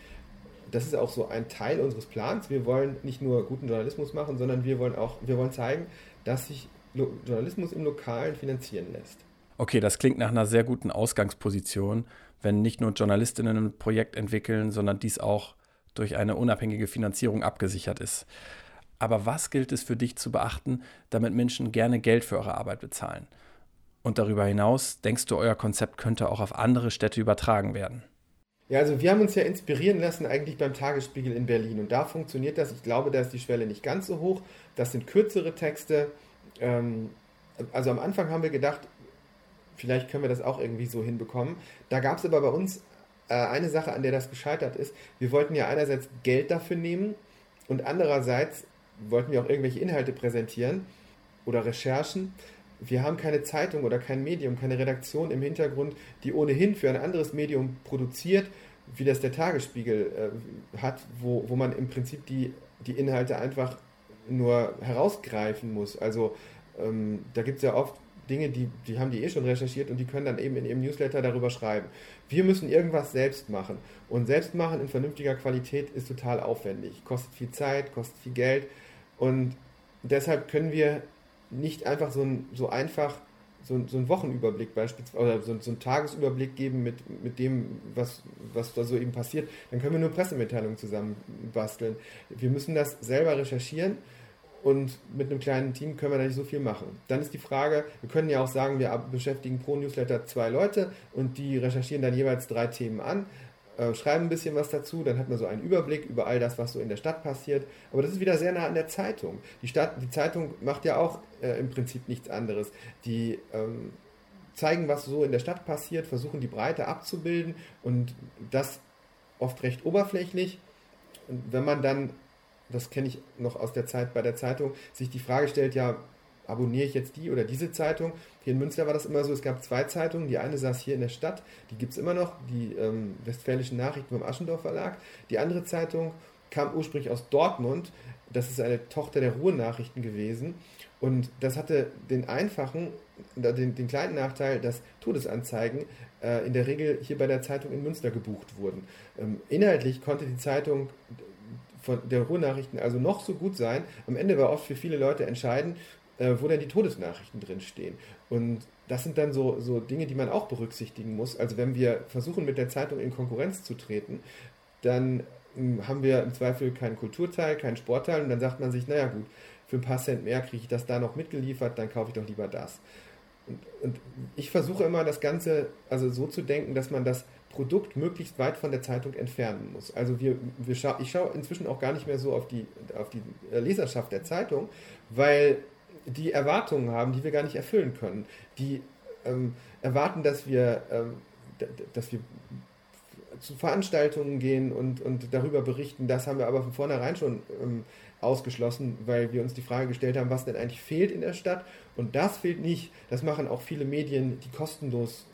Speaker 2: Das ist auch so ein Teil unseres Plans. Wir wollen nicht nur guten Journalismus machen, sondern wir wollen auch, wir wollen zeigen, dass sich Journalismus im Lokalen finanzieren lässt.
Speaker 1: Okay, das klingt nach einer sehr guten Ausgangsposition, wenn nicht nur Journalistinnen ein Projekt entwickeln, sondern dies auch durch eine unabhängige Finanzierung abgesichert ist. Aber was gilt es für dich zu beachten, damit Menschen gerne Geld für eure Arbeit bezahlen? Und darüber hinaus, denkst du, euer Konzept könnte auch auf andere Städte übertragen werden?
Speaker 2: Ja, also wir haben uns ja inspirieren lassen eigentlich beim Tagesspiegel in Berlin und da funktioniert das. Ich glaube, da ist die Schwelle nicht ganz so hoch. Das sind kürzere Texte. Ähm, also am Anfang haben wir gedacht, vielleicht können wir das auch irgendwie so hinbekommen. Da gab es aber bei uns äh, eine Sache, an der das gescheitert ist. Wir wollten ja einerseits Geld dafür nehmen und andererseits wollten wir auch irgendwelche Inhalte präsentieren oder Recherchen wir haben keine Zeitung oder kein Medium, keine Redaktion im Hintergrund, die ohnehin für ein anderes Medium produziert, wie das der Tagesspiegel äh, hat, wo, wo man im Prinzip die, die Inhalte einfach nur herausgreifen muss. Also ähm, da gibt es ja oft Dinge, die, die haben die eh schon recherchiert und die können dann eben in ihrem Newsletter darüber schreiben. Wir müssen irgendwas selbst machen. Und selbst machen in vernünftiger Qualität ist total aufwendig. Kostet viel Zeit, kostet viel Geld. Und deshalb können wir nicht einfach so, ein, so einfach so, so einen Wochenüberblick beispielsweise oder so, so einen Tagesüberblick geben mit, mit dem, was, was da so eben passiert, dann können wir nur Pressemitteilungen zusammen basteln. Wir müssen das selber recherchieren und mit einem kleinen Team können wir da nicht so viel machen. Dann ist die Frage, wir können ja auch sagen, wir beschäftigen pro Newsletter zwei Leute und die recherchieren dann jeweils drei Themen an. Äh, schreiben ein bisschen was dazu, dann hat man so einen Überblick über all das, was so in der Stadt passiert. Aber das ist wieder sehr nah an der Zeitung. Die, Stadt, die Zeitung macht ja auch äh, im Prinzip nichts anderes. Die ähm, zeigen, was so in der Stadt passiert, versuchen die Breite abzubilden und das oft recht oberflächlich. Und wenn man dann, das kenne ich noch aus der Zeit bei der Zeitung, sich die Frage stellt, ja, abonniere ich jetzt die oder diese Zeitung. Hier in Münster war das immer so, es gab zwei Zeitungen. Die eine saß hier in der Stadt, die gibt es immer noch, die ähm, Westfälischen Nachrichten vom Aschendorf Verlag. Die andere Zeitung kam ursprünglich aus Dortmund. das ist eine Tochter der Ruhrnachrichten gewesen. Und das hatte den einfachen, den, den kleinen Nachteil, dass Todesanzeigen äh, in der Regel hier bei der Zeitung in Münster gebucht wurden. Ähm, inhaltlich konnte die Zeitung von der Ruhrnachrichten also noch so gut sein. Am Ende war oft für viele Leute entscheidend, äh, wo denn die Todesnachrichten drin stehen. Und das sind dann so, so Dinge, die man auch berücksichtigen muss. Also wenn wir versuchen, mit der Zeitung in Konkurrenz zu treten, dann hm, haben wir im Zweifel keinen Kulturteil, keinen Sportteil und dann sagt man sich, naja gut, für ein paar Cent mehr kriege ich das da noch mitgeliefert, dann kaufe ich doch lieber das. Und, und ich versuche immer das Ganze also so zu denken, dass man das Produkt möglichst weit von der Zeitung entfernen muss. Also wir, wir scha ich schaue inzwischen auch gar nicht mehr so auf die, auf die Leserschaft der Zeitung, weil die Erwartungen haben, die wir gar nicht erfüllen können. Die ähm, erwarten, dass wir, ähm, dass wir zu Veranstaltungen gehen und, und darüber berichten. Das haben wir aber von vornherein schon ähm, ausgeschlossen, weil wir uns die Frage gestellt haben, was denn eigentlich fehlt in der Stadt. Und das fehlt nicht. Das machen auch viele Medien, die kostenlos,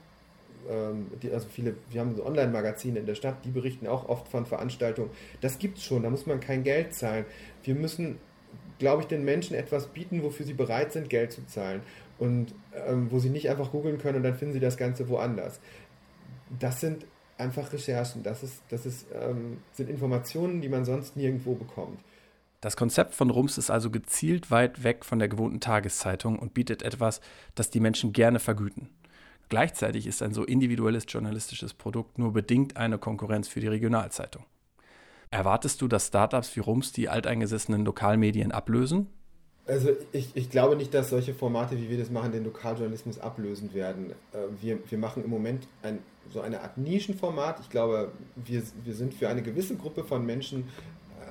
Speaker 2: ähm, die, also viele, wir haben so Online-Magazine in der Stadt, die berichten auch oft von Veranstaltungen. Das gibt es schon, da muss man kein Geld zahlen. Wir müssen, glaube ich, den Menschen etwas bieten, wofür sie bereit sind, Geld zu zahlen. Und ähm, wo sie nicht einfach googeln können und dann finden sie das Ganze woanders. Das sind einfach Recherchen, das, ist, das ist, ähm, sind Informationen, die man sonst nirgendwo bekommt.
Speaker 1: Das Konzept von Rums ist also gezielt weit weg von der gewohnten Tageszeitung und bietet etwas, das die Menschen gerne vergüten. Gleichzeitig ist ein so individuelles journalistisches Produkt nur bedingt eine Konkurrenz für die Regionalzeitung. Erwartest du, dass Startups wie Rums die alteingesessenen Lokalmedien ablösen?
Speaker 2: Also ich, ich glaube nicht, dass solche Formate, wie wir das machen, den Lokaljournalismus ablösen werden. Äh, wir, wir machen im Moment ein, so eine Art Nischenformat. Ich glaube, wir, wir sind für eine gewisse Gruppe von Menschen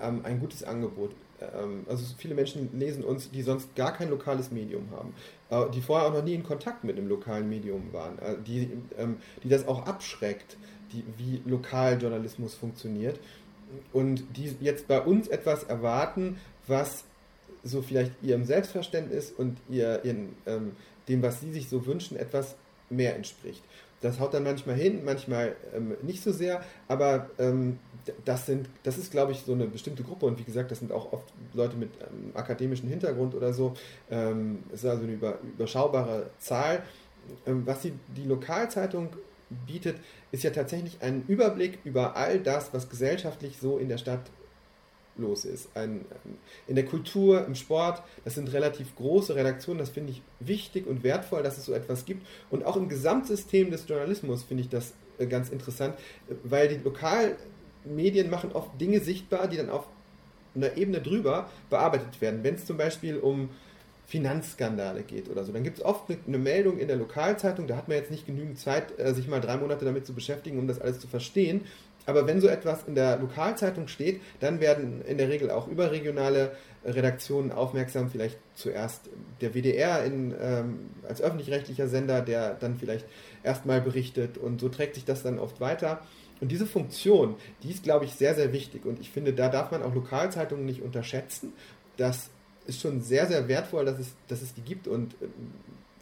Speaker 2: ähm, ein gutes Angebot. Ähm, also viele Menschen lesen uns, die sonst gar kein lokales Medium haben, äh, die vorher auch noch nie in Kontakt mit einem lokalen Medium waren, äh, die, ähm, die das auch abschreckt, die, wie Lokaljournalismus funktioniert und die jetzt bei uns etwas erwarten, was so vielleicht ihrem Selbstverständnis und ihr, ihren, ähm, dem, was sie sich so wünschen, etwas mehr entspricht. Das haut dann manchmal hin, manchmal ähm, nicht so sehr, aber ähm, das sind, das ist, glaube ich, so eine bestimmte Gruppe und wie gesagt, das sind auch oft Leute mit ähm, akademischem Hintergrund oder so. Ähm, es ist also eine über, überschaubare Zahl. Ähm, was die, die Lokalzeitung bietet, ist ja tatsächlich ein Überblick über all das, was gesellschaftlich so in der Stadt los ist. Ein, in der Kultur, im Sport, das sind relativ große Redaktionen, das finde ich wichtig und wertvoll, dass es so etwas gibt. Und auch im Gesamtsystem des Journalismus finde ich das äh, ganz interessant, weil die Lokalmedien machen oft Dinge sichtbar, die dann auf einer Ebene drüber bearbeitet werden. Wenn es zum Beispiel um Finanzskandale geht oder so. Dann gibt es oft eine, eine, Meldung in der Lokalzeitung, da hat man jetzt nicht genügend Zeit, äh, sich mal drei Monate damit zu beschäftigen, um das alles zu verstehen. Aber wenn so etwas in der Lokalzeitung steht, dann werden in der Regel auch überregionale Redaktionen aufmerksam, vielleicht zuerst der WDR in, ähm, als öffentlich-rechtlicher Sender, der dann vielleicht erstmal berichtet und so trägt sich das dann oft weiter. Und diese Funktion, die ist, glaube ich, sehr, sehr wichtig. Und ich finde, da darf man auch Lokalzeitungen nicht unterschätzen. Das ist schon sehr, sehr wertvoll, dass es, dass es die gibt und äh,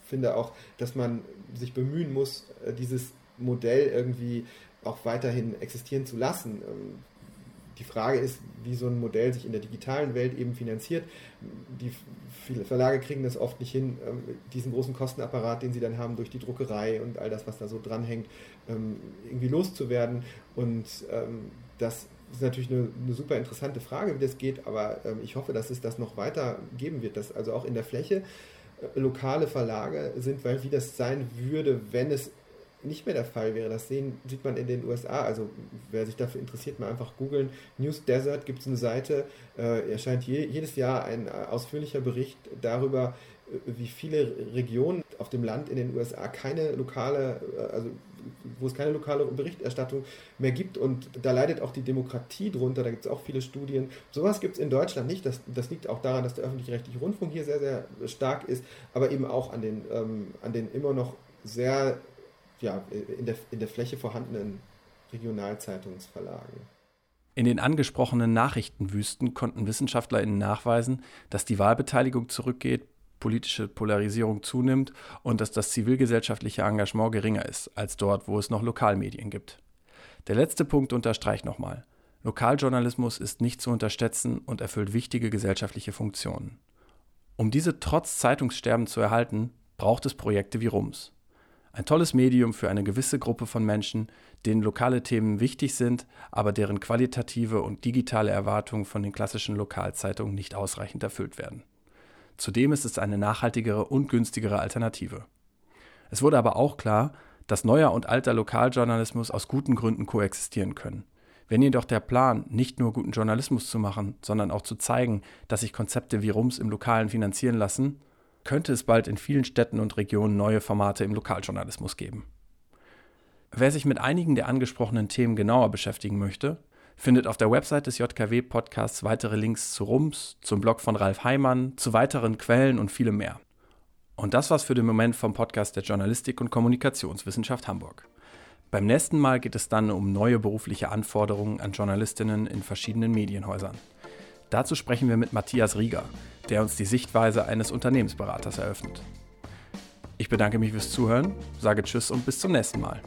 Speaker 2: finde auch, dass man sich bemühen muss, äh, dieses Modell irgendwie auch weiterhin existieren zu lassen. Ähm, die Frage ist, wie so ein Modell sich in der digitalen Welt eben finanziert. Die viele Verlage kriegen das oft nicht hin, ähm, diesen großen Kostenapparat, den sie dann haben durch die Druckerei und all das, was da so dranhängt, ähm, irgendwie loszuwerden. Und das ist natürlich eine, eine super interessante Frage, wie das geht, aber ich hoffe, dass es das noch weiter geben wird, dass also auch in der Fläche äh, lokale Verlage sind, weil wie das sein würde, wenn es nicht mehr der Fall wäre. Das sehen, sieht man in den USA. Also wer sich dafür interessiert, mal einfach googeln. News Desert gibt es eine Seite, äh, erscheint je, jedes Jahr ein äh, ausführlicher Bericht darüber, äh, wie viele Regionen auf dem Land in den USA keine lokale, äh, also wo es keine lokale Berichterstattung mehr gibt und da leidet auch die Demokratie drunter, da gibt es auch viele Studien. Sowas gibt es in Deutschland nicht, das, das liegt auch daran, dass der öffentlich-rechtliche Rundfunk hier sehr, sehr stark ist, aber eben auch an den, ähm, an den immer noch sehr ja, in, der, in der Fläche vorhandenen Regionalzeitungsverlagen.
Speaker 1: In den angesprochenen Nachrichtenwüsten konnten WissenschaftlerInnen nachweisen, dass die Wahlbeteiligung zurückgeht, politische Polarisierung zunimmt und dass das zivilgesellschaftliche Engagement geringer ist als dort, wo es noch Lokalmedien gibt. Der letzte Punkt unterstreicht nochmal. Lokaljournalismus ist nicht zu unterschätzen und erfüllt wichtige gesellschaftliche Funktionen. Um diese trotz Zeitungssterben zu erhalten, braucht es Projekte wie RUMS. Ein tolles Medium für eine gewisse Gruppe von Menschen, denen lokale Themen wichtig sind, aber deren qualitative und digitale Erwartungen von den klassischen Lokalzeitungen nicht ausreichend erfüllt werden. Zudem ist es eine nachhaltigere und günstigere Alternative. Es wurde aber auch klar, dass neuer und alter Lokaljournalismus aus guten Gründen koexistieren können. Wenn jedoch der Plan, nicht nur guten Journalismus zu machen, sondern auch zu zeigen, dass sich Konzepte wie Rums im Lokalen finanzieren lassen, könnte es bald in vielen Städten und Regionen neue Formate im Lokaljournalismus geben. Wer sich mit einigen der angesprochenen Themen genauer beschäftigen möchte, findet auf der Website des JKW Podcasts weitere Links zu Rums, zum Blog von Ralf Heimann, zu weiteren Quellen und vielem mehr. Und das war's für den Moment vom Podcast der Journalistik und Kommunikationswissenschaft Hamburg. Beim nächsten Mal geht es dann um neue berufliche Anforderungen an Journalistinnen in verschiedenen Medienhäusern. Dazu sprechen wir mit Matthias Rieger, der uns die Sichtweise eines Unternehmensberaters eröffnet. Ich bedanke mich fürs Zuhören, sage Tschüss und bis zum nächsten Mal.